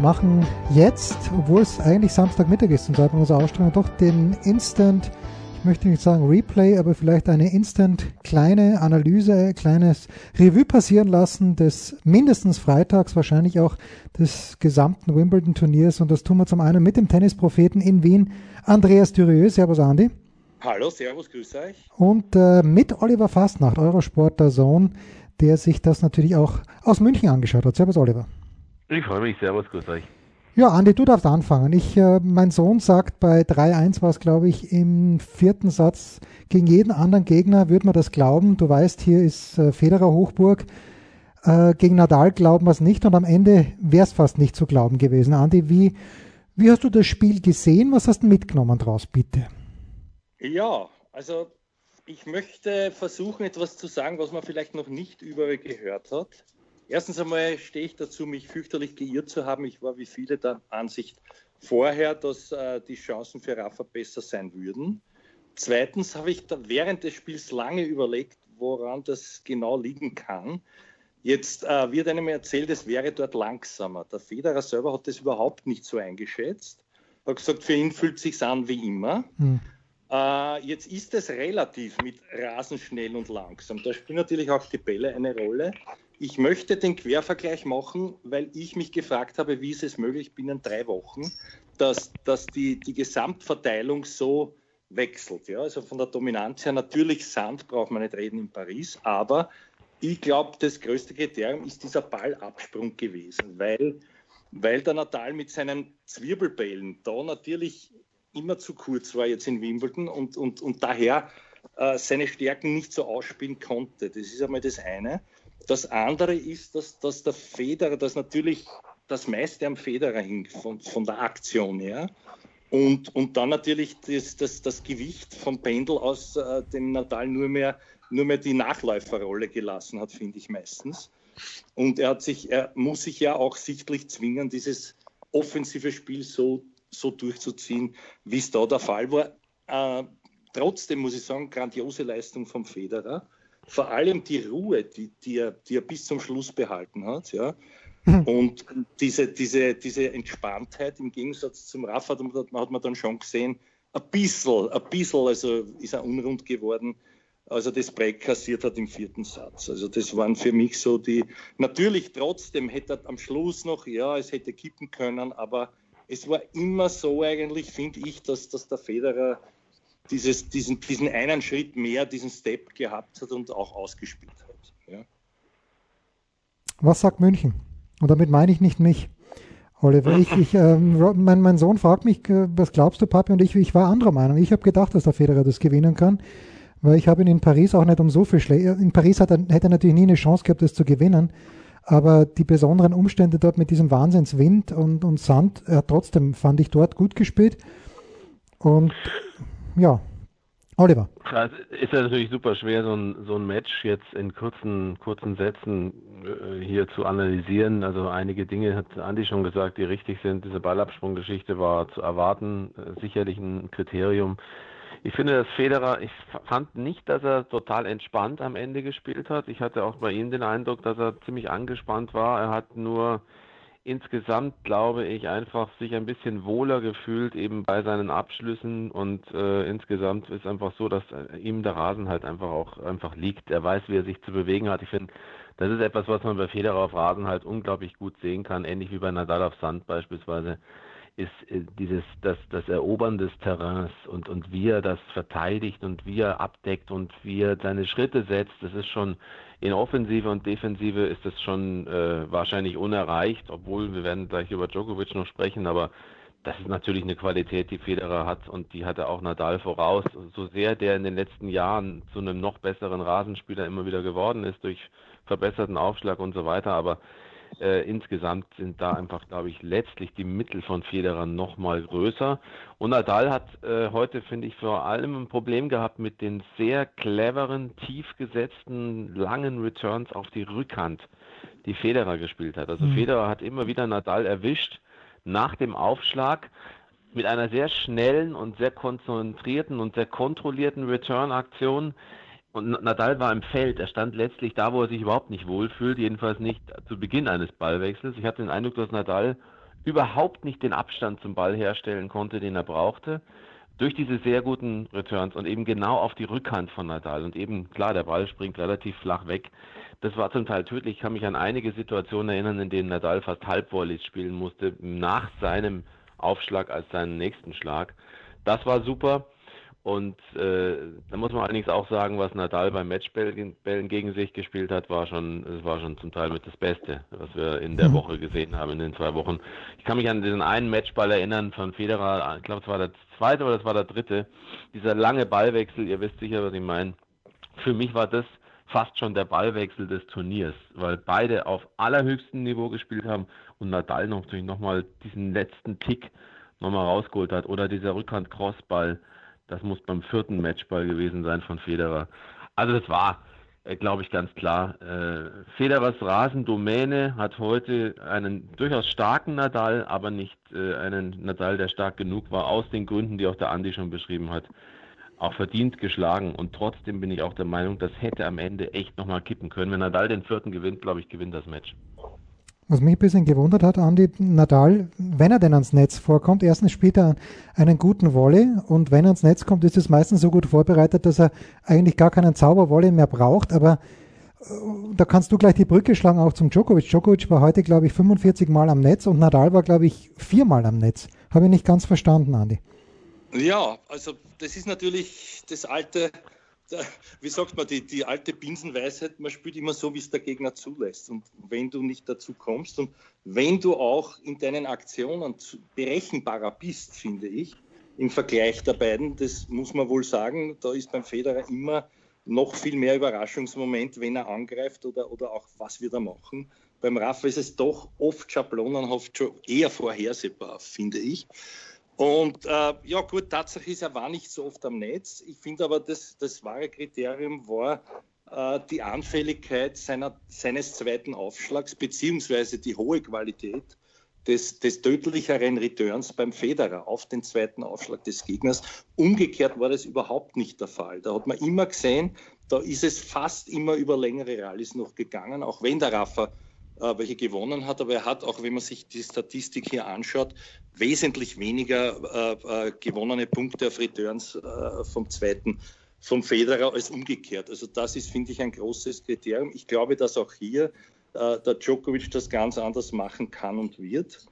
machen jetzt, obwohl es eigentlich Samstagmittag ist zum Zeitpunkt unserer Ausstrahlung, doch den Instant, ich möchte nicht sagen Replay, aber vielleicht eine Instant kleine Analyse, kleines Revue passieren lassen des mindestens Freitags, wahrscheinlich auch des gesamten Wimbledon-Turniers. Und das tun wir zum einen mit dem Tennispropheten in Wien, Andreas Dürieu. Servus, Andi. Hallo, Servus, grüße euch. Und äh, mit Oliver Fastnacht, Eurosport der Sohn, der sich das natürlich auch aus München angeschaut hat. Servus, Oliver. Ich freue mich, servus, grüß euch. Ja, Andi, du darfst anfangen. Ich, äh, mein Sohn sagt, bei 3-1 war es, glaube ich, im vierten Satz, gegen jeden anderen Gegner würde man das glauben. Du weißt, hier ist äh, Federer Hochburg. Äh, gegen Nadal glauben wir es nicht und am Ende wäre es fast nicht zu glauben gewesen. Andi, wie, wie hast du das Spiel gesehen? Was hast du mitgenommen draus, bitte? Ja, also ich möchte versuchen, etwas zu sagen, was man vielleicht noch nicht überall gehört hat. Erstens einmal stehe ich dazu, mich fürchterlich geirrt zu haben. Ich war wie viele der Ansicht vorher, dass äh, die Chancen für Rafa besser sein würden. Zweitens habe ich während des Spiels lange überlegt, woran das genau liegen kann. Jetzt äh, wird einem erzählt, es wäre dort langsamer. Der Federer selber hat das überhaupt nicht so eingeschätzt. Er hat gesagt, für ihn fühlt es sich an wie immer. Hm. Äh, jetzt ist es relativ mit rasenschnell und langsam. Da spielen natürlich auch die Bälle eine Rolle. Ich möchte den Quervergleich machen, weil ich mich gefragt habe, wie ist es möglich binnen drei Wochen, dass, dass die, die Gesamtverteilung so wechselt. Ja? Also von der Dominanz her, natürlich Sand braucht man nicht reden in Paris, aber ich glaube, das größte Kriterium ist dieser Ballabsprung gewesen, weil, weil der Natal mit seinen Zwirbelbällen da natürlich immer zu kurz war jetzt in Wimbledon und, und, und daher äh, seine Stärken nicht so ausspielen konnte. Das ist einmal das eine. Das andere ist, dass, dass der Federer, dass natürlich das meiste am Federer hing, von, von der Aktion her. Und, und dann natürlich das, das, das Gewicht vom Pendel aus äh, dem Natal nur mehr, nur mehr die Nachläuferrolle gelassen hat, finde ich meistens. Und er, hat sich, er muss sich ja auch sichtlich zwingen, dieses offensive Spiel so so durchzuziehen, wie es da der Fall war. Äh, trotzdem muss ich sagen, grandiose Leistung vom Federer. Vor allem die Ruhe, die, die, er, die er bis zum Schluss behalten hat. Ja. Mhm. Und diese, diese, diese Entspanntheit im Gegensatz zum Rafa, da hat man dann schon gesehen, ein bisschen, ein bisschen, also ist er unrund geworden, als er das Break kassiert hat im vierten Satz. Also das waren für mich so die, natürlich trotzdem hätte er am Schluss noch, ja, es hätte kippen können, aber es war immer so eigentlich, finde ich, dass, dass der Federer dieses, diesen, diesen einen Schritt mehr, diesen Step gehabt hat und auch ausgespielt hat. Ja. Was sagt München? Und damit meine ich nicht mich. Oliver, ich, ich, ähm, mein, mein, Sohn fragt mich, äh, was glaubst du, Papi? Und ich, ich war anderer Meinung. Ich habe gedacht, dass der Federer das gewinnen kann, weil ich habe ihn in Paris auch nicht um so viel Schläge. In Paris hat er, hätte er natürlich nie eine Chance gehabt, das zu gewinnen. Aber die besonderen Umstände dort mit diesem Wahnsinnswind und, und Sand, er hat trotzdem, fand ich dort gut gespielt. Und ja, Oliver. Es ist ja natürlich super schwer, so ein, so ein Match jetzt in kurzen, kurzen Sätzen äh, hier zu analysieren. Also einige Dinge hat Andi schon gesagt, die richtig sind. Diese Ballabsprunggeschichte war zu erwarten, äh, sicherlich ein Kriterium. Ich finde, dass Federer, ich fand nicht, dass er total entspannt am Ende gespielt hat. Ich hatte auch bei ihm den Eindruck, dass er ziemlich angespannt war. Er hat nur insgesamt, glaube ich, einfach sich ein bisschen wohler gefühlt eben bei seinen Abschlüssen und äh, insgesamt ist einfach so, dass ihm der Rasen halt einfach auch einfach liegt. Er weiß, wie er sich zu bewegen hat. Ich finde, das ist etwas, was man bei Federer auf Rasen halt unglaublich gut sehen kann, ähnlich wie bei Nadal auf Sand beispielsweise ist äh, dieses das, das Erobern des Terrains und, und wie er das verteidigt und wie er abdeckt und wie er seine Schritte setzt, das ist schon in Offensive und Defensive ist das schon äh, wahrscheinlich unerreicht, obwohl wir werden gleich über Djokovic noch sprechen, aber das ist natürlich eine Qualität, die Federer hat und die hat er auch Nadal voraus. So sehr der in den letzten Jahren zu einem noch besseren Rasenspieler immer wieder geworden ist durch verbesserten Aufschlag und so weiter, aber Äh, insgesamt sind da einfach, glaube ich, letztlich die Mittel von Federer noch mal größer. Und Nadal hat äh, heute, finde ich, vor allem ein Problem gehabt mit den sehr cleveren, tief gesetzten, langen Returns auf die Rückhand, die Federer gespielt hat. Also mhm. Federer hat immer wieder Nadal erwischt nach dem Aufschlag mit einer sehr schnellen und sehr konzentrierten und sehr kontrollierten Return-Aktion. Und Nadal war im Feld. Er stand letztlich da, wo er sich überhaupt nicht wohlfühlt, jedenfalls nicht zu Beginn eines Ballwechsels. Ich hatte den Eindruck, dass Nadal überhaupt nicht den Abstand zum Ball herstellen konnte, den er brauchte. Durch diese sehr guten Returns und eben genau auf die Rückhand von Nadal. Und eben, klar, der Ball springt relativ flach weg. Das war zum Teil tödlich. Ich kann mich an einige Situationen erinnern, in denen Nadal fast Halbvolleys spielen musste, nach seinem Aufschlag als seinen nächsten Schlag. Das war super. Und äh, da muss man allerdings auch sagen, was Nadal beim Matchbällen gegen sich gespielt hat, war schon, es war schon zum Teil mit das Beste, was wir in der mhm. Woche gesehen haben, in den zwei Wochen. Ich kann mich an diesen einen Matchball erinnern von Federer, ich glaube, es war der zweite oder es war der dritte. Dieser lange Ballwechsel, ihr wisst sicher, was ich meine. Für mich war das fast schon der Ballwechsel des Turniers, weil beide auf allerhöchstem Niveau gespielt haben und Nadal noch natürlich nochmal diesen letzten Tick nochmal rausgeholt hat. Oder dieser Rückhand-Crossball, das muss beim vierten Matchball gewesen sein von Federer. Also das war, äh, glaube ich, ganz klar. Äh, Federers Rasendomäne hat heute einen durchaus starken Nadal, aber nicht äh, einen Nadal, der stark genug war, aus den Gründen, die auch der Andi schon beschrieben hat auch verdient geschlagen. Und trotzdem bin ich auch der Meinung, das hätte am Ende echt nochmal kippen können. Wenn Nadal den vierten gewinnt, glaube ich, gewinnt das Match. Was mich ein bisschen gewundert hat, Andi, Nadal, wenn er denn ans Netz vorkommt, erstens spielt er einen guten Volley und wenn er ans Netz kommt, ist es meistens so gut vorbereitet, dass er eigentlich gar keinen Zaubervolley mehr braucht, aber äh, da kannst du gleich die Brücke schlagen auch zum Djokovic. Djokovic war heute, glaube ich, 45 Mal am Netz und Nadal war, glaube ich, viermal am Netz. Habe ich nicht ganz verstanden, Andi. Ja, also das ist natürlich das alte, wie sagt man, die, die alte Binsenweisheit, man spielt immer so, wie es der Gegner zulässt. Und wenn du nicht dazu kommst und wenn du auch in deinen Aktionen berechenbarer bist, finde ich, im Vergleich der beiden, das muss man wohl sagen, da ist beim Federer immer noch viel mehr Überraschungsmoment, wenn er angreift oder, oder auch was wir da machen. Beim Rafa ist es doch oft schablonenhaft schon eher vorhersehbar, finde ich. Und äh, ja, gut, Tatsache ist, er war nicht so oft am Netz. Ich finde aber, das, das wahre Kriterium war äh, die Anfälligkeit seiner, seines zweiten Aufschlags, beziehungsweise die hohe Qualität des, des tödlicheren Returns beim Federer auf den zweiten Aufschlag des Gegners. Umgekehrt war das überhaupt nicht der Fall. Da hat man immer gesehen, da ist es fast immer über längere Rallyes noch gegangen, auch wenn der Rafa äh, welche gewonnen hat, aber er hat auch, wenn man sich die Statistik hier anschaut, wesentlich weniger äh, äh, gewonnene Punkte auf Returns äh, vom zweiten vom Federer als umgekehrt. Also das ist, finde ich, ein großes Kriterium. Ich glaube, dass auch hier äh, der Djokovic das ganz anders machen kann und wird.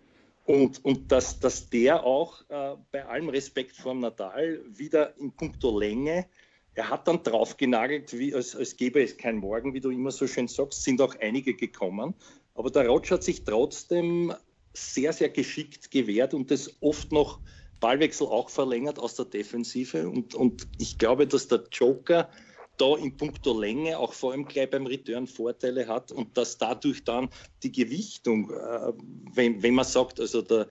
Und, und dass, dass der auch äh, bei allem Respekt vor Nadal wieder in puncto Länge er hat dann draufgenagelt, wie, als, als gäbe es kein Morgen, wie du immer so schön sagst, sind auch einige gekommen. Aber der Rotsch hat sich trotzdem sehr, sehr geschickt gewehrt und das oft noch Ballwechsel auch verlängert aus der Defensive. Und, und ich glaube, dass der Joker da in puncto Länge auch vor allem gleich beim Return Vorteile hat und dass dadurch dann die Gewichtung, äh, wenn, wenn man sagt, also der,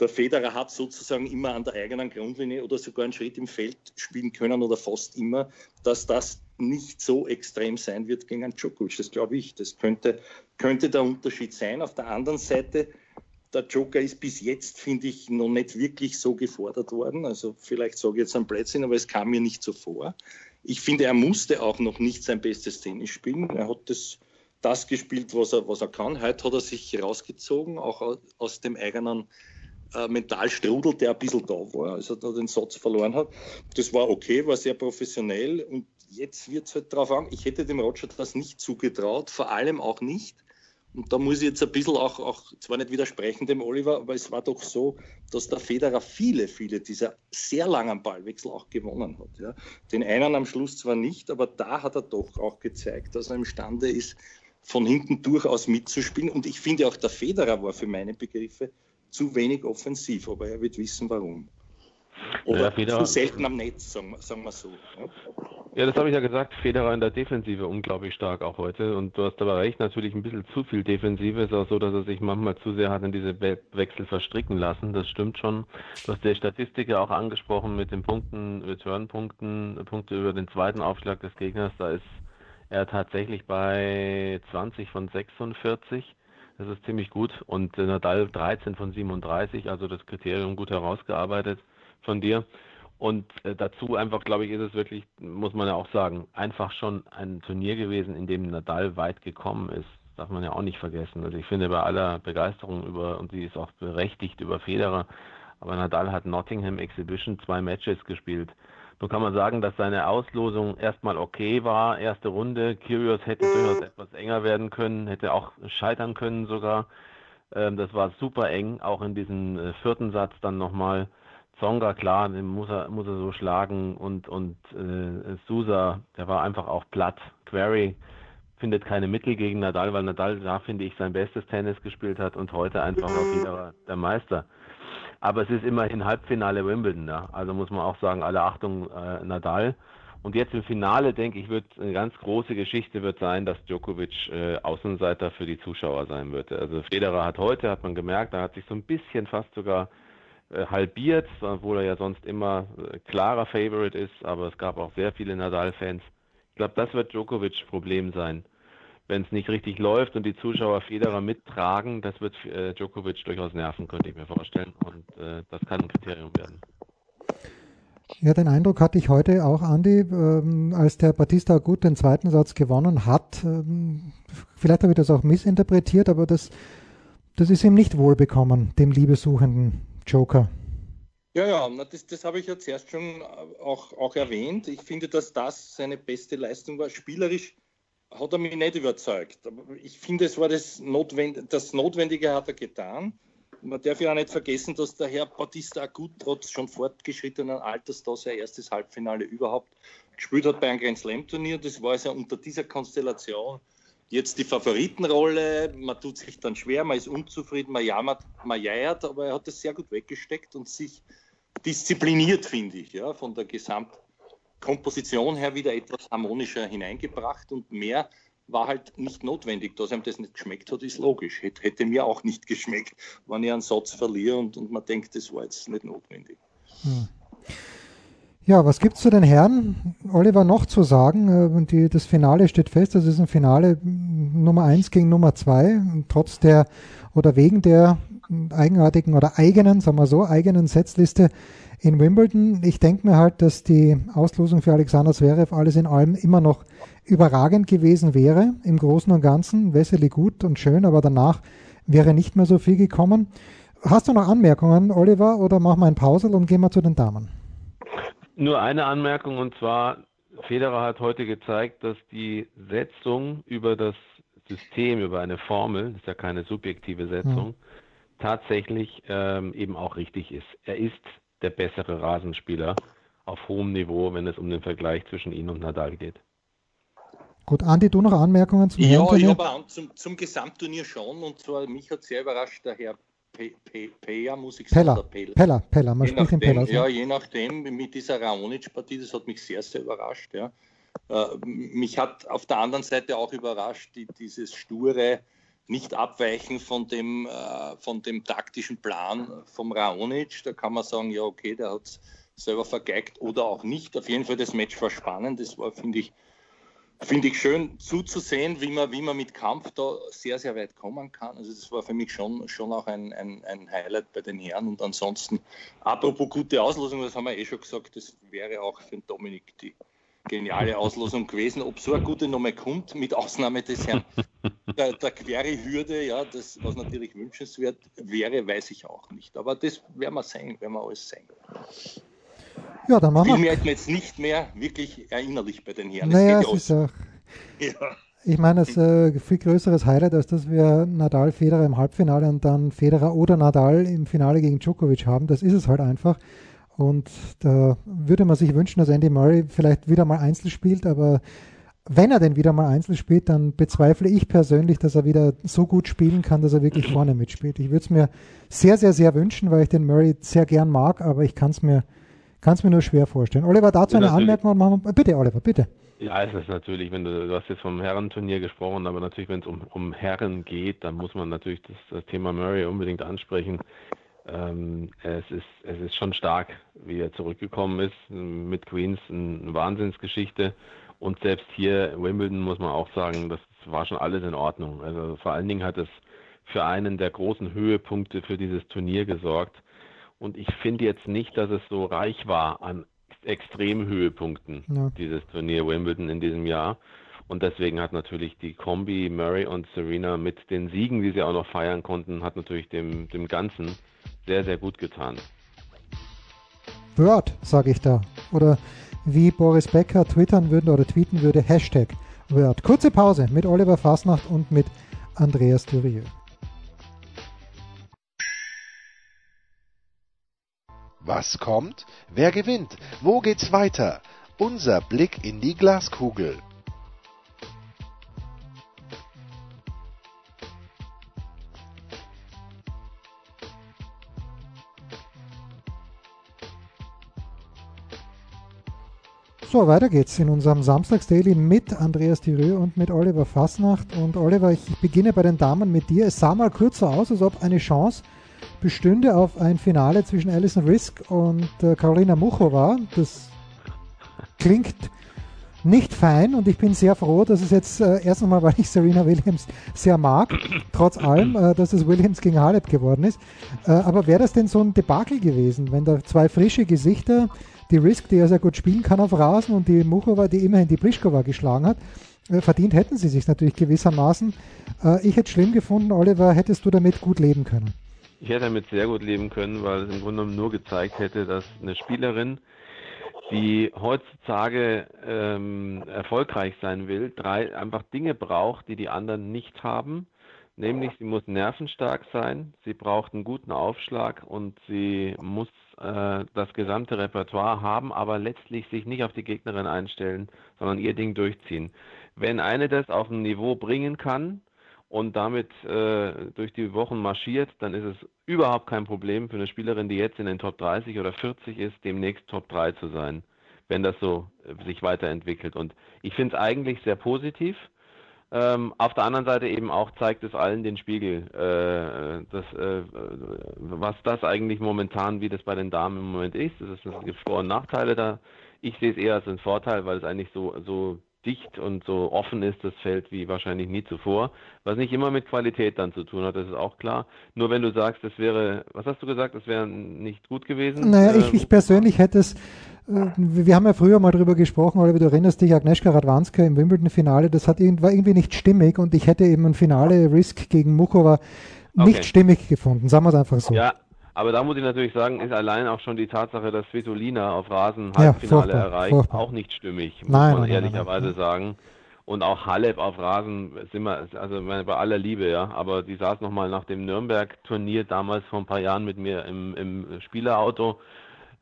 der Federer hat sozusagen immer an der eigenen Grundlinie oder sogar einen Schritt im Feld spielen können oder fast immer, dass das nicht so extrem sein wird gegen einen Djokovic. Das glaube ich. Das könnte, könnte der Unterschied sein. Auf der anderen Seite, der Joker ist bis jetzt, finde ich, noch nicht wirklich so gefordert worden. Also vielleicht sage ich jetzt ein Blödsinn, aber es kam mir nicht so vor. Ich finde, er musste auch noch nicht sein bestes Tennis spielen. Er hat das, das gespielt, was er, was er kann. Heute hat er sich rausgezogen, auch aus dem eigenen äh, Mentalstrudel, der ein bisschen da war, also da den Satz verloren hat. Das war okay, war sehr professionell und jetzt wird es halt darauf an, ich hätte dem Roger das nicht zugetraut, vor allem auch nicht. Und da muss ich jetzt ein bisschen auch, auch, zwar nicht widersprechen dem Oliver, aber es war doch so, dass der Federer viele, viele dieser sehr langen Ballwechsel auch gewonnen hat. Ja. Den einen am Schluss zwar nicht, aber da hat er doch auch gezeigt, dass er imstande ist, von hinten durchaus mitzuspielen. Und ich finde auch, der Federer war für meine Begriffe zu wenig offensiv, aber er wird wissen, warum. Oder ja, zu selten am Netz, sagen wir, sagen wir so. Ja, das habe ich ja gesagt. Federer in der Defensive unglaublich stark auch heute. Und du hast aber recht, natürlich ein bisschen zu viel Defensive. Ist auch so, dass er sich manchmal zu sehr hat in diese We Wechsel verstricken lassen. Das stimmt schon. Du hast die Statistik ja auch angesprochen mit den Punkten, Return-Punkten, Punkte über den zweiten Aufschlag des Gegners. Da ist er tatsächlich bei 20 von 46. Das ist ziemlich gut. Und Nadal 13 von 37. Also das Kriterium gut herausgearbeitet von dir. Und äh, dazu einfach, glaube ich, ist es wirklich, muss man ja auch sagen, einfach schon ein Turnier gewesen, in dem Nadal weit gekommen ist. Darf man ja auch nicht vergessen. Also ich finde bei aller Begeisterung über, und sie ist auch berechtigt über Federer, aber Nadal hat Nottingham Exhibition zwei Matches gespielt. Nun kann man sagen, dass seine Auslosung erstmal okay war, erste Runde. Kyrgios hätte durchaus etwas enger werden können, hätte auch scheitern können sogar. Ähm, das war super eng, auch in diesem äh, vierten Satz dann nochmal. Zonga, klar, den muss er, muss er so schlagen und, und äh, Sousa, der war einfach auch platt. Query findet keine Mittel gegen Nadal, weil Nadal da, finde ich, sein bestes Tennis gespielt hat und heute einfach auch wieder der Meister. Aber es ist immerhin Halbfinale Wimbledon, ja. also muss man auch sagen, alle Achtung äh, Nadal. Und jetzt im Finale, denke ich, wird eine ganz große Geschichte wird sein, dass Djokovic äh, Außenseiter für die Zuschauer sein wird. Also Federer hat heute, hat man gemerkt, da hat sich so ein bisschen fast sogar äh, halbiert, obwohl er ja sonst immer äh, klarer Favorite ist, aber es gab auch sehr viele Nadal-Fans. Ich glaube, das wird Djokovic Problem sein. Wenn es nicht richtig läuft und die Zuschauer Federer mittragen, das wird äh, Djokovic durchaus nerven, könnte ich mir vorstellen. Und äh, das kann ein Kriterium werden. Ja, den Eindruck hatte ich heute auch, Andi, ähm, als der Batista gut den zweiten Satz gewonnen hat. Ähm, vielleicht habe ich das auch missinterpretiert, aber das, das ist ihm nicht wohlbekommen, dem Liebesuchenden Joker. Ja, ja, das, das habe ich ja zuerst schon auch, auch erwähnt. Ich finde, dass das seine beste Leistung war. Spielerisch hat er mich nicht überzeugt. Aber ich finde, es war das, Notwend das Notwendige hat er getan. Man darf ja auch nicht vergessen, dass der Herr Bautista gut trotz schon fortgeschrittenen Alters da sein erstes Halbfinale überhaupt gespielt hat bei einem Grand Slam Turnier. Das war also unter dieser Konstellation jetzt die Favoritenrolle, man tut sich dann schwer, man ist unzufrieden, man jammert, man jeiert, aber er hat es sehr gut weggesteckt und sich diszipliniert, finde ich, ja, von der Gesamtkomposition her wieder etwas harmonischer hineingebracht und mehr war halt nicht notwendig. Dass einem das nicht geschmeckt hat, ist logisch. Hätte, hätte mir auch nicht geschmeckt, wenn ich einen Satz verliere und, und man denkt, das war jetzt nicht notwendig. Hm. Ja, was gibt es zu den Herren, Oliver, noch zu sagen? Äh, die, das Finale steht fest, das ist ein Finale Nummer 1 gegen Nummer 2. Trotz der oder wegen der eigenartigen oder eigenen, sagen wir so, eigenen Setzliste in Wimbledon. Ich denke mir halt, dass die Auslosung für Alexander Zverev alles in allem immer noch überragend gewesen wäre. Im Großen und Ganzen, Wessely gut und schön, aber danach wäre nicht mehr so viel gekommen. Hast du noch Anmerkungen, Oliver, oder machen wir ein Pause und gehen wir zu den Damen? Nur eine Anmerkung und zwar, Federer hat heute gezeigt, dass die Setzung über das System, über eine Formel, das ist ja keine subjektive Setzung, mhm. Tatsächlich ähm, eben auch richtig ist. Er ist der bessere Rasenspieler auf hohem Niveau, wenn es um den Vergleich zwischen ihm und Nadal geht. Gut, Andi, du noch Anmerkungen zum Ja, ich habe zum, zum Gesamtturnier schon und zwar mich hat sehr überrascht der Herr Peja, muss ich sagen. Pella, Pella, Pella, man spricht den Pella. Ja, je nachdem, mit dieser Raonic-Partie, das hat mich sehr, sehr überrascht. Ja. Äh, mich hat auf der anderen Seite auch überrascht, die, dieses sture nicht abweichen von dem, äh, von dem taktischen Plan vom Raonic. Da kann man sagen, ja, okay, der hat es selber vergeigt oder auch nicht. Auf jeden Fall, das Match war spannend. Das war, finde ich, finde ich schön zuzusehen, wie man, wie man mit Kampf da sehr, sehr weit kommen kann. Also das war für mich schon, schon auch ein, ein, ein Highlight bei den Herren. Und ansonsten, apropos gute Auslosung, das haben wir eh schon gesagt, das wäre auch für Dominik die geniale Auslosung gewesen. Ob so eine gute Nummer kommt, mit Ausnahme des Herrn der, der Query-Hürde, ja, das, was natürlich wünschenswert wäre, weiß ich auch nicht. Aber das werden wir sehen, werden wir alles sehen. Ja, dann machen wir. mir jetzt nicht mehr wirklich erinnerlich bei den Herren. Naja, es ist auch. Ja. Ich meine, es ist ein äh, viel größeres Highlight, als dass wir Nadal, Federer im Halbfinale und dann Federer oder Nadal im Finale gegen Djokovic haben. Das ist es halt einfach. Und da würde man sich wünschen, dass Andy Murray vielleicht wieder mal Einzel spielt, aber wenn er denn wieder mal Einzel spielt, dann bezweifle ich persönlich, dass er wieder so gut spielen kann, dass er wirklich vorne mitspielt. Ich würde es mir sehr, sehr, sehr wünschen, weil ich den Murray sehr gern mag, aber ich kann es mir kann es mir nur schwer vorstellen. Oliver, dazu eine Anmerkung und machen wir, bitte Oliver, bitte. Ja, es ist natürlich, wenn du, du hast jetzt vom Herrenturnier gesprochen, aber natürlich, wenn es um, um Herren geht, dann muss man natürlich das, das Thema Murray unbedingt ansprechen. Ähm, es, ist, es ist schon stark, wie er zurückgekommen ist mit Queens, eine Wahnsinnsgeschichte. Und selbst hier Wimbledon muss man auch sagen, das war schon alles in Ordnung. Also vor allen Dingen hat es für einen der großen Höhepunkte für dieses Turnier gesorgt. Und ich finde jetzt nicht, dass es so reich war an Extremhöhepunkten, ja. dieses Turnier Wimbledon in diesem Jahr. Und deswegen hat natürlich die Kombi Murray und Serena mit den Siegen, die sie auch noch feiern konnten, hat natürlich dem, dem Ganzen sehr, sehr gut getan. Word, sage ich da. Oder wie Boris Becker twittern würde oder tweeten würde, Hashtag Word. Kurze Pause mit Oliver Fasnacht und mit Andreas Thürieu. Was kommt? Wer gewinnt? Wo geht's weiter? Unser Blick in die Glaskugel. So, weiter geht's in unserem Samstagsdaily mit Andreas Thierö und mit Oliver Fasnacht. Und Oliver, ich beginne bei den Damen mit dir. Es sah mal kurz so aus, als ob eine Chance bestünde auf ein Finale zwischen Alison Risk und äh, Carolina Muchova. Das klingt nicht fein und ich bin sehr froh, dass es jetzt äh, erst einmal, weil ich Serena Williams sehr mag, trotz allem, äh, dass es Williams gegen Halep geworden ist. Äh, aber wäre das denn so ein Debakel gewesen, wenn da zwei frische Gesichter die Risk, die ja sehr gut spielen kann auf Rasen und die Muchova, die immerhin die Pliskova geschlagen hat. Äh, verdient hätten sie sich natürlich gewissermaßen. Äh, ich hätte es schlimm gefunden, Oliver, hättest du damit gut leben können? Ich hätte damit sehr gut leben können, weil es im Grunde genommen nur gezeigt hätte, dass eine Spielerin, die heutzutage ähm, erfolgreich sein will, drei einfach Dinge braucht, die die anderen nicht haben Nämlich, sie muss nervenstark sein, sie braucht einen guten Aufschlag und sie muss äh, das gesamte Repertoire haben, aber letztlich sich nicht auf die Gegnerin einstellen, sondern ihr Ding durchziehen. Wenn eine das auf ein Niveau bringen kann und damit äh, durch die Wochen marschiert, dann ist es überhaupt kein Problem für eine Spielerin, die jetzt in den Top 30 oder 40 ist, demnächst Top 3 zu sein, wenn das so äh, sich weiterentwickelt. Und ich finde es eigentlich sehr positiv ähm, auf der anderen Seite eben auch zeigt es allen den Spiegel, äh, das, äh, was das eigentlich momentan, wie das bei den Damen im Moment ist. Es gibt Vor- und Nachteile da. Ich sehe es eher als einen Vorteil, weil es eigentlich so, so dicht und so offen ist, das Feld, wie wahrscheinlich nie zuvor. Was nicht immer mit Qualität dann zu tun hat, das ist auch klar. Nur wenn du sagst, das wäre, was hast du gesagt, das wäre nicht gut gewesen? Naja, ich, ähm, ich persönlich hätte es wir haben ja früher mal darüber gesprochen, Oliver, du erinnerst dich, Agnieszka Radwanska im Wimbledon-Finale, das hat, war irgendwie nicht stimmig und ich hätte eben ein Finale Risk gegen Mukova nicht okay. stimmig gefunden, sagen wir es einfach so. Ja, aber da muss ich natürlich sagen, ist allein auch schon die Tatsache, dass Svitolina auf Rasen Halbfinale ja, erreicht, furchtbar. auch nicht stimmig, muss nein, man nein, ehrlicherweise nein, sagen. Und auch Halep auf Rasen sind wir, also bei aller Liebe, ja, aber die saß nochmal nach dem Nürnberg-Turnier damals vor ein paar Jahren mit mir im, im Spielerauto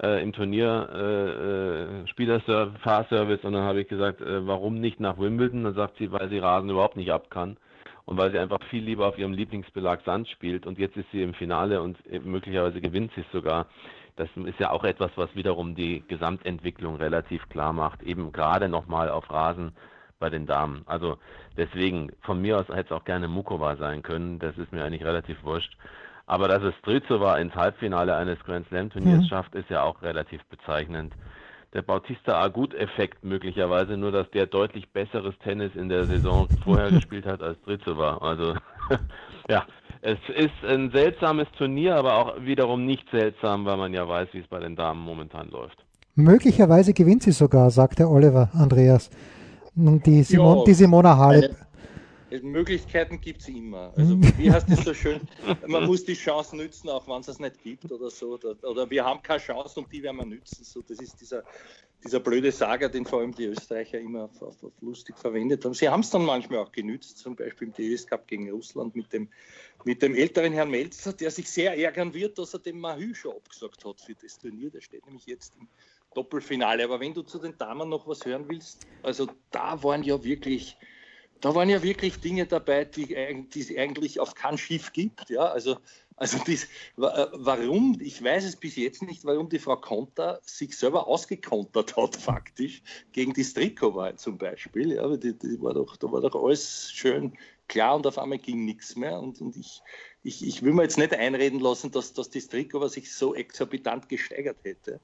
äh, im Turnier äh, äh, Spielerfahrservice und dann habe ich gesagt, äh, warum nicht nach Wimbledon? Dann sagt sie, weil sie Rasen überhaupt nicht ab kann und weil sie einfach viel lieber auf ihrem Lieblingsbelag Sand spielt und jetzt ist sie im Finale und möglicherweise gewinnt sie es sogar. Das ist ja auch etwas, was wiederum die Gesamtentwicklung relativ klar macht, eben gerade nochmal auf Rasen bei den Damen. Also deswegen, von mir aus hätte es auch gerne Mukova sein können, das ist mir eigentlich relativ wurscht. Aber dass es Stryzova ins Halbfinale eines Grand Slam Turniers mhm. schafft, ist ja auch relativ bezeichnend. Der Bautista Agut-Effekt möglicherweise, nur dass der deutlich besseres Tennis in der Saison vorher gespielt hat als Stryzova. Also ja, es ist ein seltsames Turnier, aber auch wiederum nicht seltsam, weil man ja weiß, wie es bei den Damen momentan läuft. Möglicherweise gewinnt sie sogar, sagt der Oliver Andreas. Und die, Simon, jo, die Simona Halep. Möglichkeiten gibt es immer. Also wie heißt es so schön, man muss die Chance nützen, auch wenn es es nicht gibt oder so. Oder, oder, wir haben keine Chance und die werden wir nützen. So, das ist dieser, dieser blöde Sager, den vor allem die Österreicher immer auf, auf, auf lustig verwendet haben. Sie haben es dann manchmal auch genützt, zum Beispiel im DS Cup gegen Russland mit dem, mit dem älteren Herrn Melzer, der sich sehr ärgern wird, dass er dem Mahü schon abgesagt hat für das Turnier. Der steht nämlich jetzt im Doppelfinale. Aber wenn du zu den Damen noch was hören willst, also da waren ja wirklich da waren ja wirklich Dinge dabei, die, die es eigentlich auf kein Schiff gibt. Ja? Also, also dies, äh, warum, ich weiß es bis jetzt nicht, warum die Frau Konter sich selber ausgekontert hat, faktisch, gegen die Strikowahl zum Beispiel. Ja? Die, die war doch, da war doch alles schön klar und auf einmal ging nichts mehr. Und, und ich, ich, ich will mir jetzt nicht einreden lassen, dass, dass die Strikowa sich so exorbitant gesteigert hätte.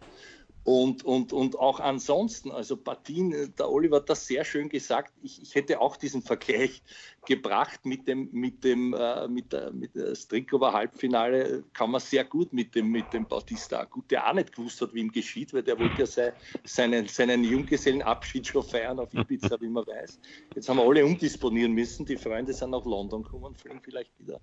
Und, und, und auch ansonsten, also Partien, der Oliver hat das sehr schön gesagt, ich, ich hätte auch diesen Vergleich gebracht mit dem, mit dem, äh, mit der, mit der Strikova Halbfinale, kann man sehr gut mit dem, mit dem Bautista. Gut, der auch nicht gewusst hat, wie ihm geschieht, weil der wollte ja sei, seinen, seinen Junggesellenabschied schon feiern auf Ibiza, wie man weiß. Jetzt haben wir alle umdisponieren müssen, die Freunde sind nach London gekommen, fliegen vielleicht wieder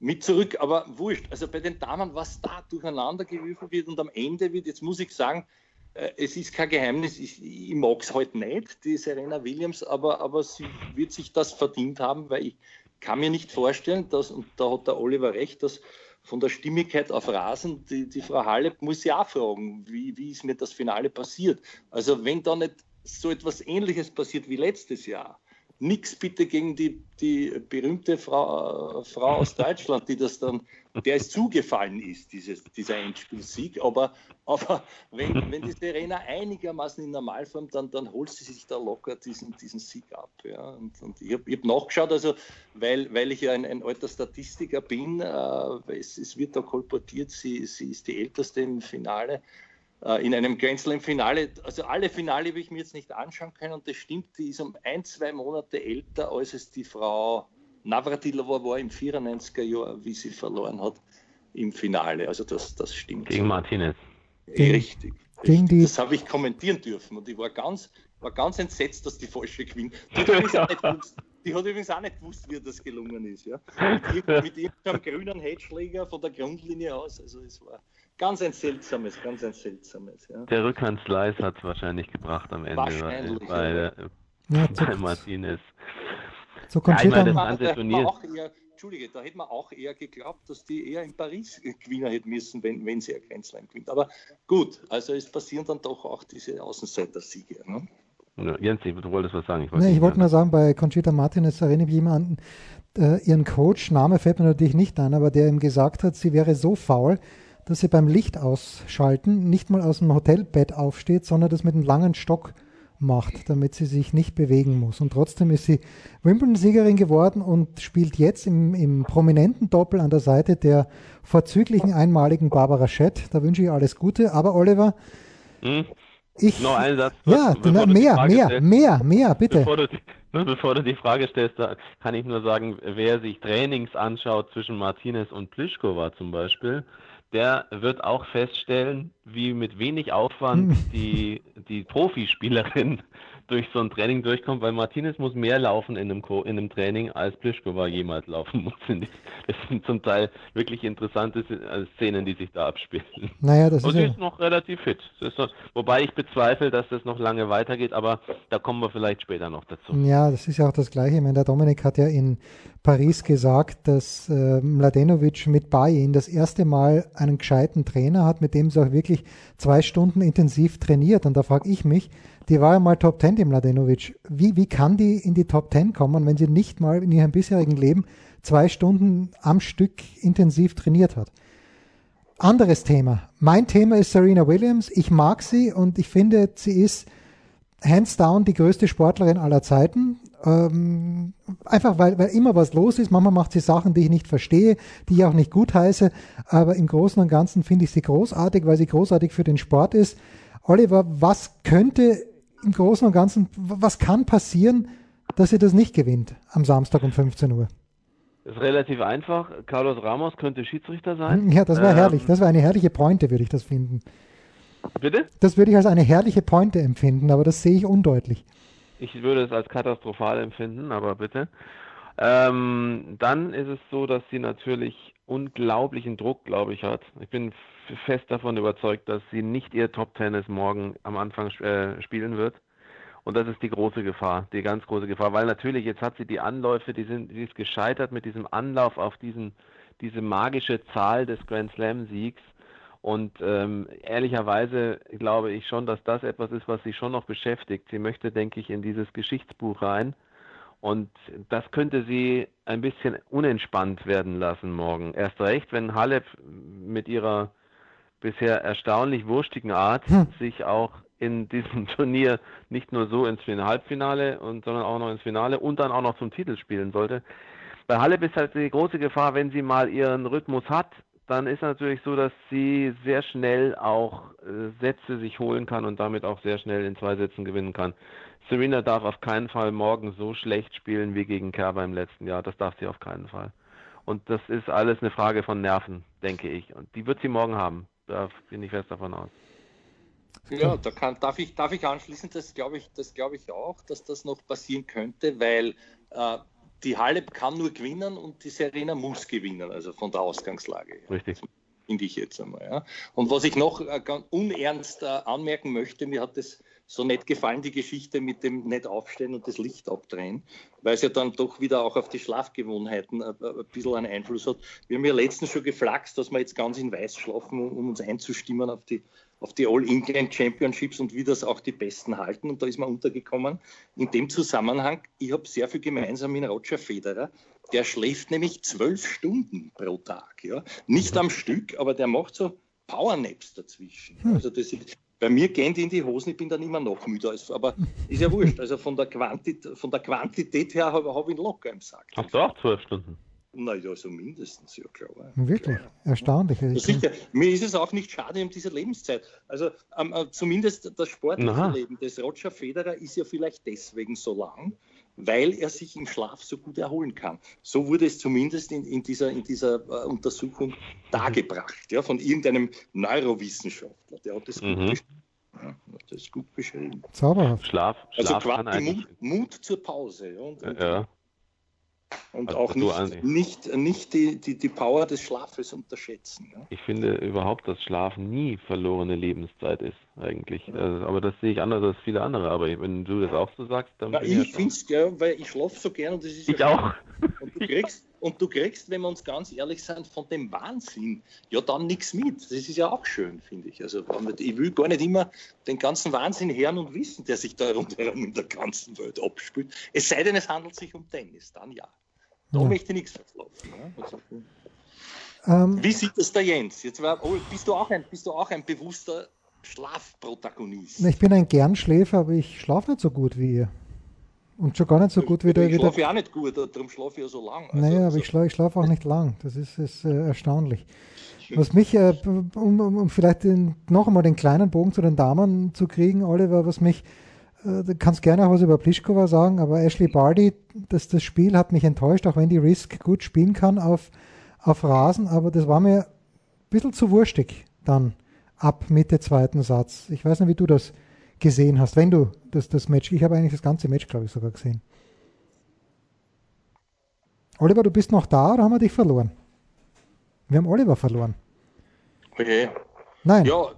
mit zurück, aber wurscht. Also bei den Damen, was da durcheinander gewürfelt wird und am Ende wird, jetzt muss ich sagen, äh, es ist kein Geheimnis, ich, ich mag es halt nicht, die Serena Williams, aber, aber sie wird sich das verdient haben, weil ich kann mir nicht vorstellen, dass, und da hat der Oliver recht, dass von der Stimmigkeit auf Rasen, die, die Frau Halep muss ja auch fragen, wie, wie ist mir das Finale passiert. Also wenn da nicht so etwas Ähnliches passiert wie letztes Jahr, nichts bitte gegen die, die berühmte Frau, Frau aus Deutschland, die das dann, der es zugefallen ist, dieses, dieser Endspielsieg. Aber, aber wenn, wenn die Serena einigermaßen in Normalform, dann, dann holt sie sich da locker diesen, diesen Sieg ab. Ja. Und, und ich habe hab nachgeschaut, also weil, weil ich ja ein, ein alter Statistiker bin, äh, es, es, wird da kolportiert, sie, sie ist die älteste im Finale. Äh, in einem Grand Slam-Finale, also alle Finale habe ich mir jetzt nicht anschauen können und das stimmt, die ist um ein, zwei Monate älter, als es die Frau Navratilova war im 94er Jahr, wie sie verloren hat im Finale. Also das, das stimmt. Gegen Martinez. Richtig. Gegen die das habe ich kommentieren dürfen und ich war ganz, war ganz entsetzt, dass die falsche gewinnt. Die hat übrigens auch nicht gewusst, die hat übrigens auch nicht gewusst wie das gelungen ist. Ja? Mit, mit irgendeinem grünen Headschläger von der Grundlinie aus. Also es war Ganz ein seltsames, ganz ein seltsames. Ja. Der Rückhandslice hat es wahrscheinlich gebracht am Ende wahrscheinlich, bei, ja. bei, bei Martinez. So ja, ich meine, das ganze Turnier. Eher, Entschuldige, da hätte man auch eher geglaubt, dass die eher in Paris gewinnen hätten müssen, wenn, wenn sie ein Grenzlein gewinnt. Aber gut, also es passieren dann doch auch diese Außenseiter-Siege. Ne? Jens, du wolltest was sagen. Ich wollte, nee, ich wollte nur sagen, bei Conchita Martinez erinnere ich jemanden, äh, ihren Coach, Name fällt mir natürlich nicht ein, aber der ihm gesagt hat, sie wäre so faul, dass sie beim Licht ausschalten nicht mal aus dem Hotelbett aufsteht, sondern das mit einem langen Stock macht, damit sie sich nicht bewegen muss. Und trotzdem ist sie Wimbledon-Siegerin geworden und spielt jetzt im, im prominenten Doppel an der Seite der vorzüglichen einmaligen Barbara Schett. Da wünsche ich alles Gute. Aber Oliver, hm? ich. Noch einen Satz. Ja, mehr, mehr, mehr, mehr, mehr, bitte. Bevor du, bevor du die Frage stellst, da kann ich nur sagen, wer sich Trainings anschaut zwischen Martinez und Plischkova zum Beispiel, der wird auch feststellen, wie mit wenig Aufwand die, die Profispielerin durch so ein Training durchkommt, weil Martinez muss mehr laufen in einem, in einem Training, als Plischkova jemals laufen muss. Das sind zum Teil wirklich interessante äh, Szenen, die sich da abspielen. Naja, das Und ist, sie ist noch relativ fit. Noch, wobei ich bezweifle, dass das noch lange weitergeht, aber da kommen wir vielleicht später noch dazu. Ja, das ist ja auch das Gleiche. Ich meine, der Dominik hat ja in Paris gesagt, dass äh, Mladenovic mit Bayin das erste Mal einen gescheiten Trainer hat, mit dem sie auch wirklich zwei Stunden intensiv trainiert. Und da frage ich mich, die war ja mal Top Ten, die Mladenovic. Wie, wie kann die in die Top Ten kommen, wenn sie nicht mal in ihrem bisherigen Leben zwei Stunden am Stück intensiv trainiert hat? Anderes Thema. Mein Thema ist Serena Williams. Ich mag sie und ich finde, sie ist hands down die größte Sportlerin aller Zeiten. Ähm, einfach weil, weil immer was los ist. Manchmal macht sie Sachen, die ich nicht verstehe, die ich auch nicht gut heiße. Aber im Großen und Ganzen finde ich sie großartig, weil sie großartig für den Sport ist. Oliver, was könnte im Großen und Ganzen, was kann passieren, dass ihr das nicht gewinnt am Samstag um 15 Uhr? Das ist relativ einfach. Carlos Ramos könnte Schiedsrichter sein. Ja, das wäre ähm, herrlich. Das wäre eine herrliche Pointe, würde ich das finden. Bitte? Das würde ich als eine herrliche Pointe empfinden, aber das sehe ich undeutlich. Ich würde es als katastrophal empfinden, aber bitte. Ähm, dann ist es so, dass sie natürlich unglaublichen Druck, glaube ich, hat. Ich bin fest davon überzeugt, dass sie nicht ihr Top-Tennis morgen am Anfang äh, spielen wird. Und das ist die große Gefahr, die ganz große Gefahr, weil natürlich jetzt hat sie die Anläufe, die sind, die ist gescheitert mit diesem Anlauf auf diesen, diese magische Zahl des Grand Slam Siegs. Und ähm, ehrlicherweise glaube ich schon, dass das etwas ist, was sie schon noch beschäftigt. Sie möchte, denke ich, in dieses Geschichtsbuch rein Und das könnte sie ein bisschen unentspannt werden lassen morgen. Erst recht, wenn Halep mit ihrer bisher erstaunlich wurstigen Art hm. sich auch in diesem Turnier nicht nur so ins Halbfinale und sondern auch noch ins Finale und dann auch noch zum Titel spielen sollte. Bei Halep ist halt die große Gefahr, wenn sie mal ihren Rhythmus hat, dann ist natürlich so, dass sie sehr schnell auch äh, Sätze sich holen kann und damit auch sehr schnell in zwei Sätzen gewinnen kann. Serena darf auf keinen Fall morgen so schlecht spielen wie gegen Kerber im letzten Jahr. Das darf sie auf keinen Fall. Und das ist alles eine Frage von Nerven, denke ich. Und die wird sie morgen haben. Da bin ich fest davon aus. Ja, da kann, darf, ich, darf ich anschließen, das glaube ich, das ich auch, dass das noch passieren könnte, weil äh, die Halle kann nur gewinnen und die Serena muss gewinnen, also von der Ausgangslage. Richtig. Finde ich jetzt einmal. Ja. Und was ich noch äh, ganz unernst äh, anmerken möchte, mir hat das so nett gefallen, die Geschichte mit dem nicht aufstehen und das Licht abdrehen, weil es ja dann doch wieder auch auf die Schlafgewohnheiten ein, ein bisschen einen Einfluss hat. Wir haben ja letztens schon geflaxt, dass wir jetzt ganz in Weiß schlafen, um uns einzustimmen auf die, auf die All-England Championships und wie das auch die Besten halten. Und da ist man untergekommen. In dem Zusammenhang, ich habe sehr viel gemeinsam mit Roger Federer. Der schläft nämlich zwölf Stunden pro Tag. Ja? Nicht am Stück, aber der macht so Powernaps dazwischen. Hm. Also das ist, bei mir gehen die in die Hosen, ich bin dann immer noch müder. aber ist ja wurscht. Also von der, Quantität, von der Quantität her habe hab ich ihn locker im Sack. Hast du auch zwölf Stunden? Naja, so mindestens, ja klar. Wirklich? Klar. Erstaunlich. Ja, sicher. Mir ist es auch nicht schade um diese Lebenszeit. Also ähm, äh, zumindest das sportliche Aha. Leben des Roger Federer ist ja vielleicht deswegen so lang, weil er sich im Schlaf so gut erholen kann. So wurde es zumindest in, in dieser, in dieser uh, Untersuchung dargebracht, ja, von irgendeinem Neurowissenschaftler. Der hat das, mhm. gut, beschrieben. Ja, das ist gut beschrieben. Zauberhaft. Schlaf, Schlaf also quasi Mut, Mut, zur Pause. Ja, und, ja. Und also auch nicht, nicht, nicht die, die, die Power des Schlafes unterschätzen. Ja? Ich finde überhaupt, dass Schlaf nie verlorene Lebenszeit ist, eigentlich. Also, aber das sehe ich anders als viele andere. Aber wenn du das auch so sagst, dann. Na, ich finde es, ja, weil ich schlafe so gern und das ist Ich ja auch. Und du, kriegst, und du kriegst, wenn wir uns ganz ehrlich sind, von dem Wahnsinn ja dann nichts mit. Das ist ja auch schön, finde ich. Also ich will gar nicht immer den ganzen Wahnsinn hören und wissen, der sich da rundherum in der ganzen Welt abspielt. Es sei denn, es handelt sich um Tennis, dann ja. Da ja. möchte ich nichts verkaufen. Ne? Also, ähm, Wie sieht das der Jens? Jetzt war, oh, bist, du auch ein, bist du auch ein bewusster Schlafprotagonist? Ich bin ein Gernschläfer, aber ich schlafe nicht so gut wie ihr. Und schon gar nicht so gut wie der. Ich schlafe ja auch nicht gut, darum schlafe ich ja so lang. Also, naja, aber ich schlafe schlaf auch nicht lang. Das ist, ist äh, erstaunlich. Was mich, äh, um, um, um, vielleicht den, noch einmal den kleinen Bogen zu den Damen zu kriegen, Oliver, was mich äh, du kannst gerne auch was über Pliskova sagen, aber Ashley Barty, das, das Spiel hat mich enttäuscht, auch wenn die Risk gut spielen kann auf, auf Rasen, aber das war mir ein bisschen zu wurstig dann ab Mitte zweiten Satz. Ich weiß nicht, wie du das gesehen hast, wenn du das, das Match, ich habe eigentlich das ganze Match, glaube ich, sogar gesehen. Oliver, du bist noch da oder haben wir dich verloren? Wir haben Oliver verloren. Okay. Nein. Ja,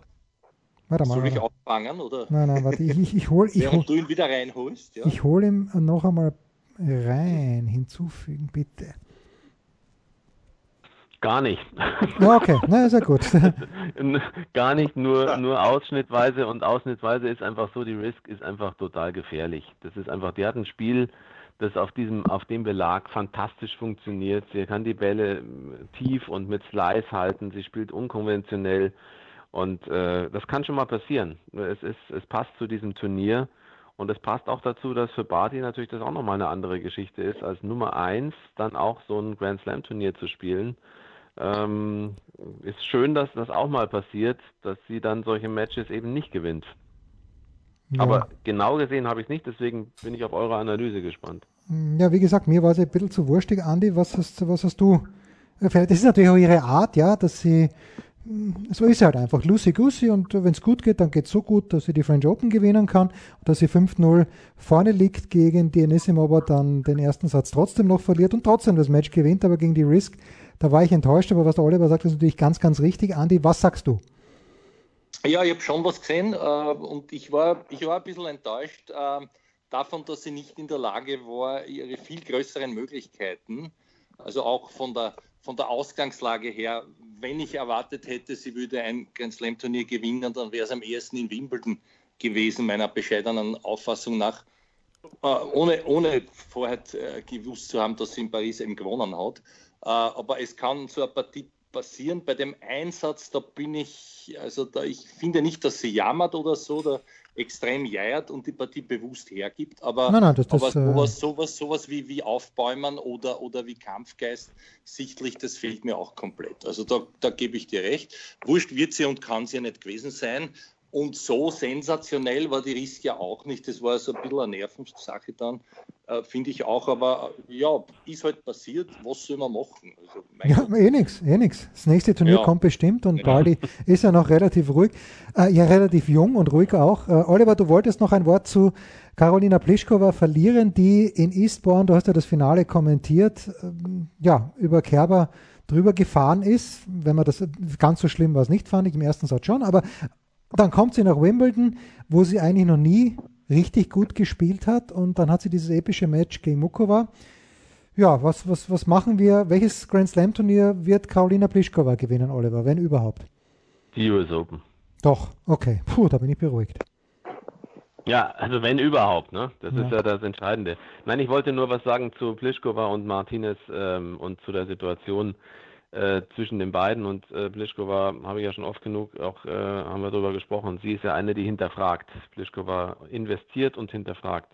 Warte mal. Soll ich auffangen? Oder? Nein, nein, warte, ich, ich, ich hole. Ich hol, du ihn wieder reinholst. Ja? Ich hole ihn noch einmal rein. Hinzufügen, bitte. Gar nicht. Ja, okay, na, ist ja gut. Gar nicht, nur, nur ausschnittweise und ausschnittweise ist einfach so, die Risk ist einfach total gefährlich. Das ist einfach, die hat ein Spiel, das auf diesem, auf dem Belag fantastisch funktioniert. Sie kann die Bälle tief und mit Slice halten, sie spielt unkonventionell. Und äh, das kann schon mal passieren. Es, ist, es passt zu diesem Turnier und es passt auch dazu, dass für Barty natürlich das auch nochmal eine andere Geschichte ist, als Nummer eins dann auch so ein Grand Slam Turnier zu spielen. Ähm, ist schön, dass das auch mal passiert, dass sie dann solche Matches eben nicht gewinnt. Ja. Aber genau gesehen habe ich es nicht, deswegen bin ich auf eure Analyse gespannt. Ja, wie gesagt, mir war es ein bisschen zu wurstig. Andi, was hast, was hast du? Das ist natürlich auch ihre Art, ja, dass sie so ist es halt einfach. Lucy Goosey und wenn es gut geht, dann geht es so gut, dass sie die French Open gewinnen kann und dass sie 5-0 vorne liegt gegen die aber dann den ersten Satz trotzdem noch verliert und trotzdem das Match gewinnt, aber gegen die Risk, da war ich enttäuscht, aber was der Oliver sagt, ist natürlich ganz, ganz richtig. Andi, was sagst du? Ja, ich habe schon was gesehen äh, und ich war, ich war ein bisschen enttäuscht äh, davon, dass sie nicht in der Lage war, ihre viel größeren Möglichkeiten, also auch von der von der Ausgangslage her, wenn ich erwartet hätte, sie würde ein Grand Slam Turnier gewinnen, dann wäre es am ehesten in Wimbledon gewesen, meiner bescheidenen Auffassung nach. äh, ohne, ohne vorher äh, gewusst zu haben, dass sie in Paris eben gewonnen hat. Äh, aber es kann so eine Partie passieren. Bei dem Einsatz, da bin ich, also da, ich finde nicht, dass sie jammert oder so, da extrem jeiert und die Partie bewusst hergibt, aber, nein, nein, das, aber das, sowas, sowas, sowas wie, wie Aufbäumen oder, oder wie Kampfgeist, sichtlich, das fehlt mir auch komplett. Also da, da gebe ich dir recht. Wurscht wird sie und kann sie ja nicht gewesen sein. Und so sensationell war die Risk ja auch nicht. Das war so ein bisschen eine Nervensache dann, äh, finde ich auch. Aber äh, ja, ist halt passiert. Was soll man machen? Also, ja, Gott. eh nichts, eh nichts. Das nächste Turnier ja. kommt bestimmt und genau. Baldi ist ja noch relativ ruhig. Äh, ja, relativ jung und ruhig auch. Äh, Oliver, du wolltest noch ein Wort zu Karolina Pliskova verlieren, die in Eastbourne, du hast ja das Finale kommentiert, ähm, ja, über Kerber drüber gefahren ist. Wenn man das ganz so schlimm war es nicht, fand ich im ersten Satz schon, aber dann kommt sie nach Wimbledon, wo sie eigentlich noch nie richtig gut gespielt hat und dann hat sie dieses epische Match gegen Mukova. Ja, was, was, was machen wir? Welches Grand Slam Turnier wird Karolina Pliskova gewinnen, Oliver, wenn überhaupt? Die US Open. Doch, okay. Puh, da bin ich beruhigt. Ja, also wenn überhaupt, ne? Das ja. ist ja das Entscheidende. Nein, ich wollte nur was sagen zu Pliskova und Martinez ähm, und zu der Situation äh, zwischen den beiden und äh, Pliskova habe ich ja schon oft genug auch äh, haben wir darüber gesprochen. Sie ist ja eine, die hinterfragt. Pliskova investiert und hinterfragt.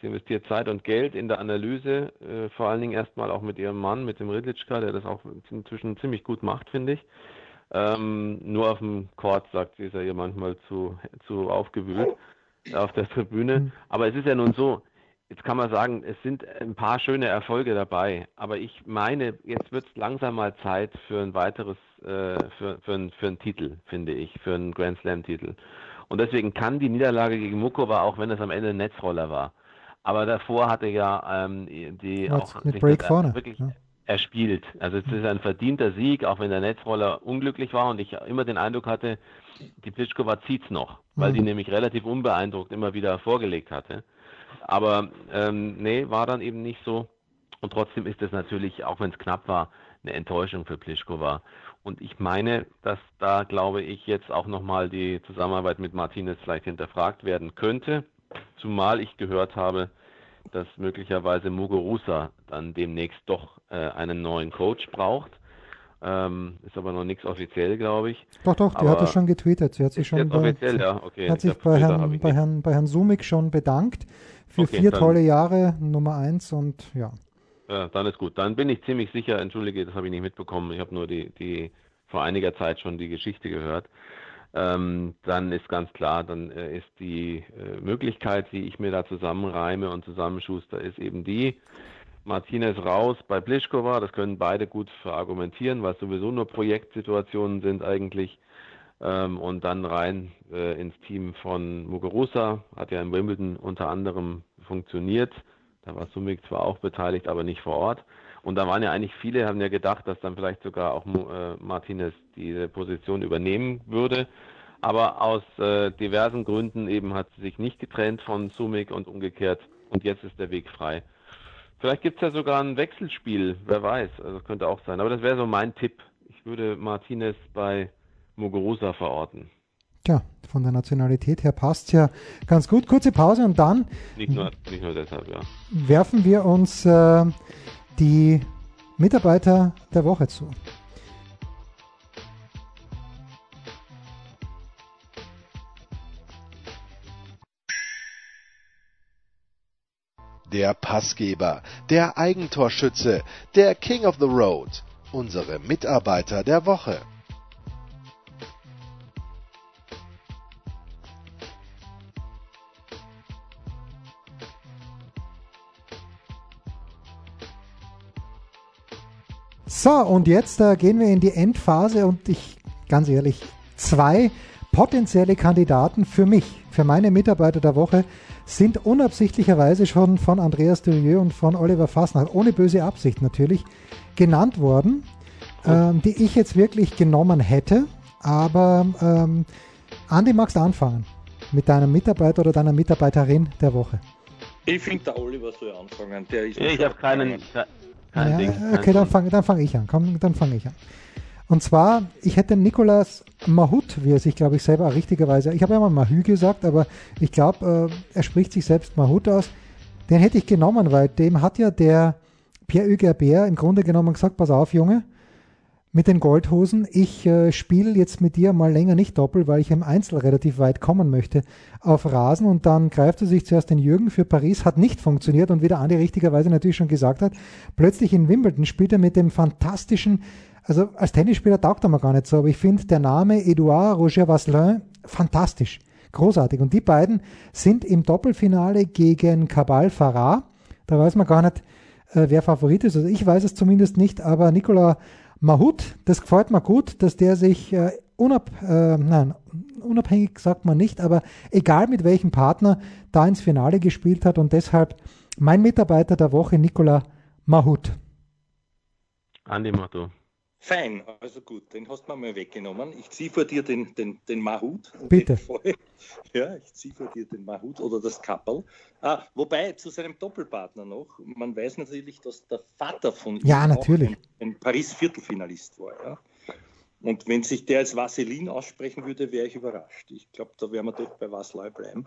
Sie investiert Zeit und Geld in der Analyse, äh, vor allen Dingen erstmal auch mit ihrem Mann, mit dem Ridlitschka, der das auch inzwischen ziemlich gut macht, finde ich. Ähm, nur auf dem Court, sagt sie, ist er ihr manchmal zu, zu aufgewühlt auf der Tribüne. Mhm. Aber es ist ja nun so, Jetzt kann man sagen, es sind ein paar schöne Erfolge dabei, aber ich meine, jetzt wird es langsam mal Zeit für ein weiteres, äh, für, für, ein, für einen Titel, finde ich, für einen Grand Slam-Titel. Und deswegen kann die Niederlage gegen Mukova, auch wenn es am Ende ein Netzroller war, aber davor hatte ja ähm, die auch mit Break vorne, wirklich ja. erspielt. Also es ist ein verdienter Sieg, auch wenn der Netzroller unglücklich war und ich immer den Eindruck hatte, die Pliskova zieht's noch, weil mhm. die nämlich relativ unbeeindruckt immer wieder vorgelegt hatte. Aber ähm, nee, war dann eben nicht so. Und trotzdem ist es natürlich, auch wenn es knapp war, eine Enttäuschung für Pliskova. Und ich meine, dass da, glaube ich, jetzt auch nochmal die Zusammenarbeit mit Martinez vielleicht hinterfragt werden könnte. Zumal ich gehört habe, dass möglicherweise Muguruza dann demnächst doch äh, einen neuen Coach braucht. Ähm, ist aber noch nichts offiziell, glaube ich. Doch, doch, die aber hat es schon getweetet. Sie hat sich schon bei, offiziell, ja, okay. hat sich bei Herrn, bei, Herrn, bei Herrn Sumik schon bedankt für okay, vier tolle Jahre, Nummer eins und ja. Ja, dann ist gut. Dann bin ich ziemlich sicher, entschuldige, das habe ich nicht mitbekommen. Ich habe nur die, die vor einiger Zeit schon die Geschichte gehört. Ähm, dann ist ganz klar, dann äh, ist die äh, Möglichkeit, die ich mir da zusammenreime und zusammenschuster, ist eben die, Martinez raus bei Pliskova, das können beide gut verargumentieren, weil es sowieso nur Projektsituationen sind eigentlich. Ähm, und dann rein äh, ins Team von Muguruza, hat ja in Wimbledon unter anderem funktioniert. Da war Sumik zwar auch beteiligt, aber nicht vor Ort. Und da waren ja eigentlich viele, haben ja gedacht, dass dann vielleicht sogar auch äh, Martinez diese Position übernehmen würde. Aber aus äh, diversen Gründen eben hat sie sich nicht getrennt von Sumik und umgekehrt. Und jetzt ist der Weg frei. Vielleicht gibt es ja sogar ein Wechselspiel, wer weiß. Also könnte auch sein. Aber das wäre so mein Tipp. Ich würde Martinez bei Muguruza verorten. Tja, von der Nationalität her passt ja ganz gut. Kurze Pause und dann nicht nur, nicht nur deshalb, ja. werfen wir uns äh, die Mitarbeiter der Woche zu. Der Passgeber, der Eigentorschütze, der King of the Road, unsere Mitarbeiter der Woche. So, und jetzt äh, gehen wir in die Endphase und ich, ganz ehrlich, zwei potenzielle Kandidaten für mich, für meine Mitarbeiter der Woche, sind unabsichtlicherweise schon von Andreas Durieux und von Oliver Fassnacht, ohne böse Absicht natürlich, genannt worden, ähm, die ich jetzt wirklich genommen hätte. Aber ähm, Andi, magst du anfangen mit deinem Mitarbeiter oder deiner Mitarbeiterin der Woche? Ich finde, der Oliver soll anfangen. Der ist ich habe keinen, kein ja, Ding. Okay, dann fange dann fang ich an. Komm, dann fange ich an. Und zwar, ich hätte Nicolas Mahut, wie er sich, glaube ich, selber richtigerweise, ich habe ja mal Mahü gesagt, aber ich glaube, äh, er spricht sich selbst Mahut aus, Den hätte ich genommen, weil dem hat ja der Pierre-Hugues Herbert im Grunde genommen gesagt, pass auf, Junge, mit den Goldhosen, ich äh, spiele jetzt mit dir mal länger nicht doppelt, weil ich im Einzel relativ weit kommen möchte auf Rasen. Und dann greift er sich zuerst den Jürgen für Paris, hat nicht funktioniert. Und wie der Andi richtigerweise natürlich schon gesagt hat, plötzlich in Wimbledon spielt er mit dem fantastischen, also als Tennisspieler taugt er mir gar nicht so, aber ich finde der Name Edouard Roger Vasselin fantastisch, großartig und die beiden sind im Doppelfinale gegen Cabal Farah, da weiß man gar nicht, äh, wer Favorit ist, also ich weiß es zumindest nicht, aber Nicola Mahut, das gefällt mir gut, dass der sich äh, unab, äh, nein, unabhängig sagt man nicht, aber egal mit welchem Partner da ins Finale gespielt hat und deshalb mein Mitarbeiter der Woche, Nicola Mahut. Andi, du. Fein, also gut, den hast du mir mal weggenommen. Ich ziehe vor dir den, den, den Mahut. Bitte. Ja, ich ziehe vor dir den Mahut oder das Kappel. Ah, wobei, zu seinem Doppelpartner noch, man weiß natürlich, dass der Vater von ihm ja, natürlich. ein, ein Paris-Viertelfinalist war. Ja? Und wenn sich der als Vaseline aussprechen würde, wäre ich überrascht. Ich glaube, da wären wir doch bei Vaslui bleiben.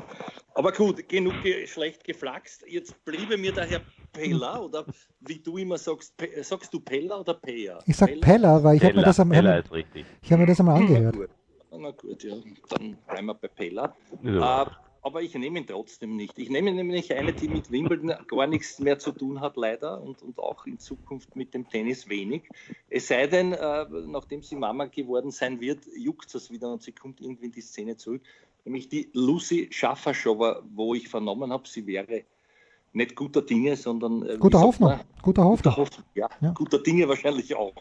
Aber gut, genug ge schlecht geflaxt. Jetzt bliebe mir der Herr Pella, oder wie du immer sagst, Pe sagst du Pella oder Peja? Ich sag Pella, weil ich habe mir das einmal, hab, ich hab mir das einmal angehört. Na gut, Na gut ja, dann bleiben wir bei Pella. Ja. Äh, aber ich nehme ihn trotzdem nicht. Ich nehme nämlich eine, die mit Wimbledon gar nichts mehr zu tun hat, leider, und, und auch in Zukunft mit dem Tennis wenig. Es sei denn, äh, nachdem sie Mama geworden sein wird, juckt es wieder und sie kommt irgendwie in die Szene zurück. Nämlich die Lucy Schafferschower, wo ich vernommen habe, sie wäre nicht guter Dinge, sondern äh, guter Hoffnung. Guter Hoffnung. Guter Hoffnung. Ja, ja, guter Dinge wahrscheinlich auch.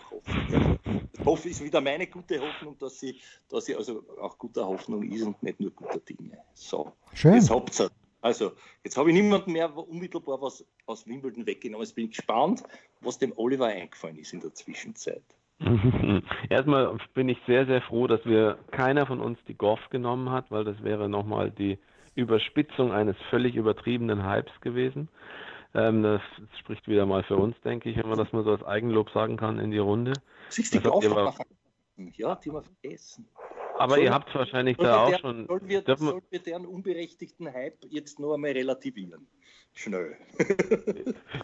Hoffe, ist wieder meine gute Hoffnung, dass sie, dass sie also auch guter Hoffnung ist und nicht nur guter Dinge. So, Schön. Jetzt habt's also, jetzt habe ich niemanden mehr unmittelbar was aus Wimbledon weggenommen. Jetzt bin ich gespannt, was dem Oliver eingefallen ist in der Zwischenzeit. Erstmal bin ich sehr, sehr froh, dass wir keiner von uns die Goff genommen hat, weil das wäre nochmal die Überspitzung eines völlig übertriebenen Hypes gewesen. Ähm, das spricht wieder mal für uns, denke ich, wenn man das mal so als Eigenlob sagen kann in die Runde. Siehst du, die aber, ja, die wir vergessen. Aber soll, ihr habt wahrscheinlich da auch der, schon. Sollen wir, sollen wir deren unberechtigten Hype jetzt nur einmal relativieren? Schnell.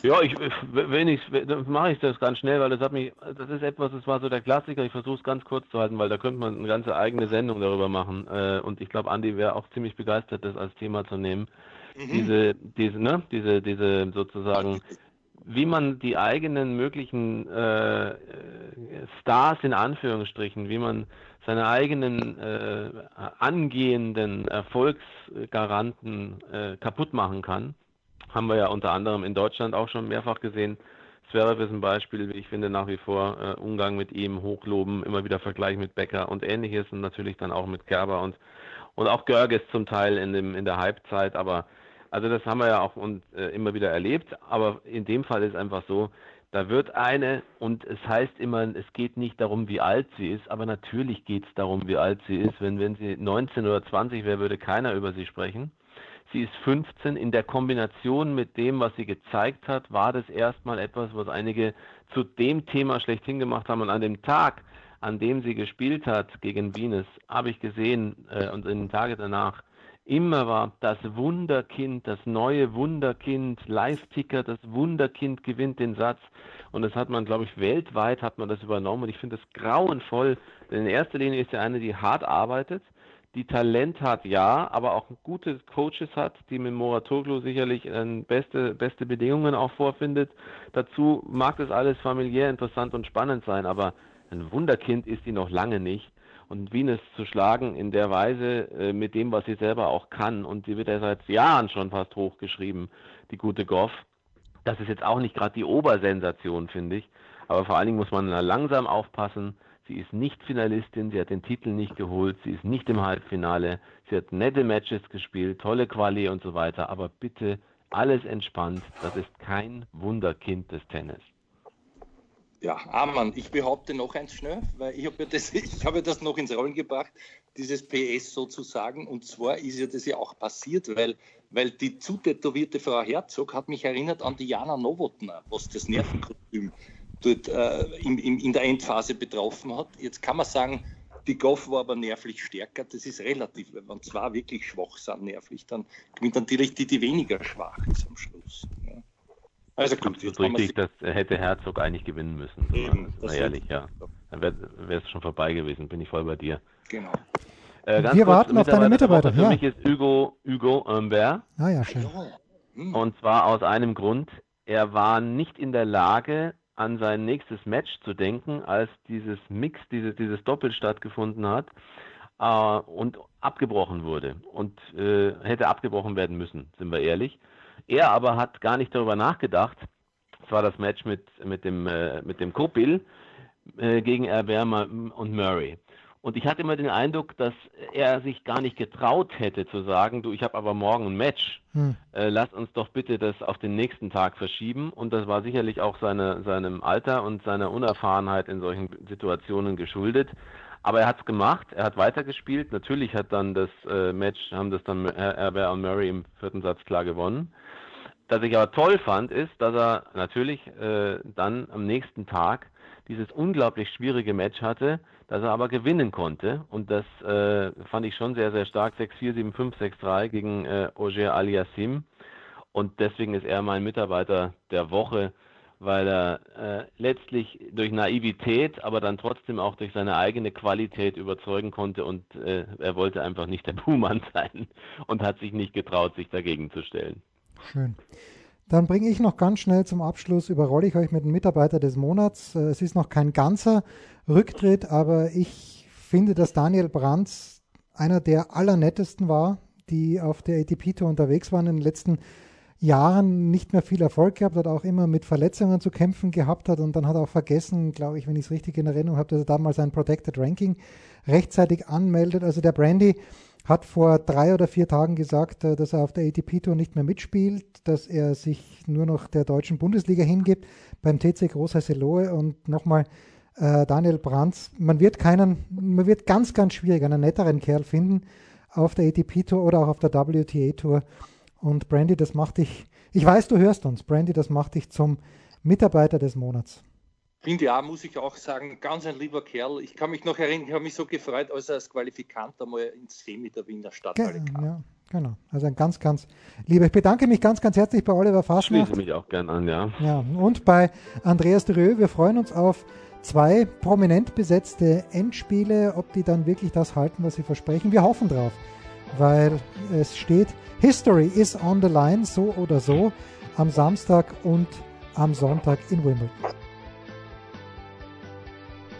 ja, ich, wenn ich, dann mache ich das ganz schnell, weil das hat mich, das ist etwas, das war so der Klassiker. Ich versuche es ganz kurz zu halten, weil da könnte man eine ganze eigene Sendung darüber machen. Äh, und ich glaube, Andi wäre auch ziemlich begeistert, das als Thema zu nehmen. Mhm. Diese, diese, ne, diese, diese sozusagen, wie man die eigenen möglichen äh, Stars in Anführungsstrichen, wie man seine eigenen äh, angehenden Erfolgsgaranten äh, kaputt machen kann haben wir ja unter anderem in Deutschland auch schon mehrfach gesehen. Zverev ist ein Beispiel, wie ich finde, nach wie vor äh, Umgang mit ihm, hochloben, immer wieder Vergleich mit Becker und ähnliches und natürlich dann auch mit Kerber und, und auch Görges zum Teil in, dem, in der Halbzeit. Aber also das haben wir ja auch und, äh, immer wieder erlebt. Aber in dem Fall ist einfach so, da wird eine, und es heißt immer, es geht nicht darum, wie alt sie ist, aber natürlich geht es darum, wie alt sie ist. Wenn, wenn sie 19 oder 20 wäre, würde keiner über sie sprechen. Sie ist 15. In der Kombination mit dem, was sie gezeigt hat, war das erstmal etwas, was einige zu dem Thema schlechthin gemacht haben. Und an dem Tag, an dem sie gespielt hat gegen Venus, habe ich gesehen äh, und in den Tagen danach, immer war das Wunderkind, das neue Wunderkind, Live-Ticker, das Wunderkind gewinnt den Satz. Und das hat man, glaube ich, weltweit hat man das übernommen. Und ich finde das grauenvoll, denn in erster Linie ist sie eine, die hart arbeitet die Talent hat, ja, aber auch gute Coaches hat, die mit Moratoglu sicherlich äh, beste, beste Bedingungen auch vorfindet. Dazu mag das alles familiär interessant und spannend sein, aber ein Wunderkind ist sie noch lange nicht. Und Venus zu schlagen in der Weise äh, mit dem, was sie selber auch kann, und sie wird ja seit Jahren schon fast hochgeschrieben, die gute Goff. Das ist jetzt auch nicht gerade die Obersensation, finde ich. Aber vor allen Dingen muss man langsam aufpassen, Sie ist nicht Finalistin, sie hat den Titel nicht geholt, sie ist nicht im Halbfinale, sie hat nette Matches gespielt, tolle Quali und so weiter, aber bitte alles entspannt, das ist kein Wunderkind des Tennis. Ja, Amann, ich behaupte noch eins schnell, weil ich habe ja, das, hab ja das noch ins Rollen gebracht, dieses PS sozusagen. Und zwar ist ja das ja auch passiert, weil, weil die zutätowierte Frau Herzog hat mich erinnert an Diana Novotna, was das Nervenkostüm dort äh, in, in, in, der Endphase betroffen hat. Jetzt kann man sagen, Die Goff war aber nervlich stärker. Das ist relativ. Wenn man zwar wirklich schwach sind nervlich, dann gewinnt natürlich die, die weniger schwach ist am Schluss. Also gut, jetzt richtig, das hätte Herzog eigentlich gewinnen müssen. Eben, das ehrlich, ja. Dann wäre es schon vorbei gewesen, bin ich voll bei dir. Genau. Äh, Wir kurz, warten auf deine Mitarbeiter. Für ja. mich ist Hugo, Hugo Humbert. Ah ja, schön. Hm. Und zwar aus einem Grund, er war nicht in der Lage, an sein nächstes Match zu denken, als dieses Mix, dieses, dieses Doppel stattgefunden hat äh, und abgebrochen wurde und äh, hätte abgebrochen werden müssen, sind wir ehrlich. Er aber hat gar nicht darüber nachgedacht. Das war das Match mit, mit dem, äh, mit dem Kopil äh, gegen Herbert und Murray. Und ich hatte immer den Eindruck, dass er sich gar nicht getraut hätte zu sagen, du, ich habe aber morgen ein Match, hm. äh, lass uns doch bitte das auf den nächsten Tag verschieben. Und das war sicherlich auch seine, seinem Alter und seiner Unerfahrenheit in solchen Situationen geschuldet. Aber er hat es gemacht, er hat weitergespielt. Natürlich hat dann das äh, Match, haben das dann Herbert und Murray im vierten Satz klar gewonnen. Was ich aber toll fand, ist, dass er natürlich äh, dann am nächsten Tag dieses unglaublich schwierige Match hatte, das er aber gewinnen konnte. Und das äh, fand ich schon sehr, sehr stark. 6-4, 7-5, 6-3 gegen äh, Ogier Aliassim. Und deswegen ist er mein Mitarbeiter der Woche, weil er äh, letztlich durch Naivität, aber dann trotzdem auch durch seine eigene Qualität überzeugen konnte. Und äh, er wollte einfach nicht der Buhmann sein und hat sich nicht getraut, sich dagegen zu stellen. Schön. Dann bringe ich noch ganz schnell zum Abschluss, überrolle ich euch mit dem Mitarbeiter des Monats. Äh, es ist noch kein ganzer Rücktritt, aber ich finde, dass Daniel Brands einer der allernettesten war, die auf der ATP-Tour unterwegs waren in den letzten Jahren nicht mehr viel Erfolg gehabt hat, auch immer mit Verletzungen zu kämpfen gehabt hat und dann hat er auch vergessen, glaube ich, wenn ich es richtig in Erinnerung habe, dass er damals ein Protected Ranking rechtzeitig anmeldet. Also der Brandy hat vor drei oder vier Tagen gesagt, äh, dass er auf der ATP-Tour nicht mehr mitspielt, dass er sich nur noch der deutschen Bundesliga hingibt beim TC Großer Seloe und nochmal äh, Daniel Brands. Man wird keinen, man wird ganz, ganz schwierig einen netteren Kerl finden auf der ATP-Tour oder auch auf der WTA-Tour. Und Brandy, das macht dich, ich weiß, du hörst uns, Brandy, das macht dich zum Mitarbeiter des Monats. Finde ja, muss ich auch sagen, ganz ein lieber Kerl. Ich kann mich noch erinnern, ich habe mich so gefreut, als er als Qualifikant einmal ins Semi der Wiener Stadthalle kam. Ja, genau. Also ein ganz, ganz lieber. Ich bedanke mich ganz, ganz herzlich bei Oliver Faschnacht. Schließe mich auch gern an, ja. Ja, und bei Andreas Derö. Wir freuen uns auf zwei prominent besetzte Endspiele, ob die dann wirklich das halten, was sie versprechen. Wir hoffen drauf, weil es steht, History is on the line, so oder so, am Samstag und am Sonntag in Wimbledon.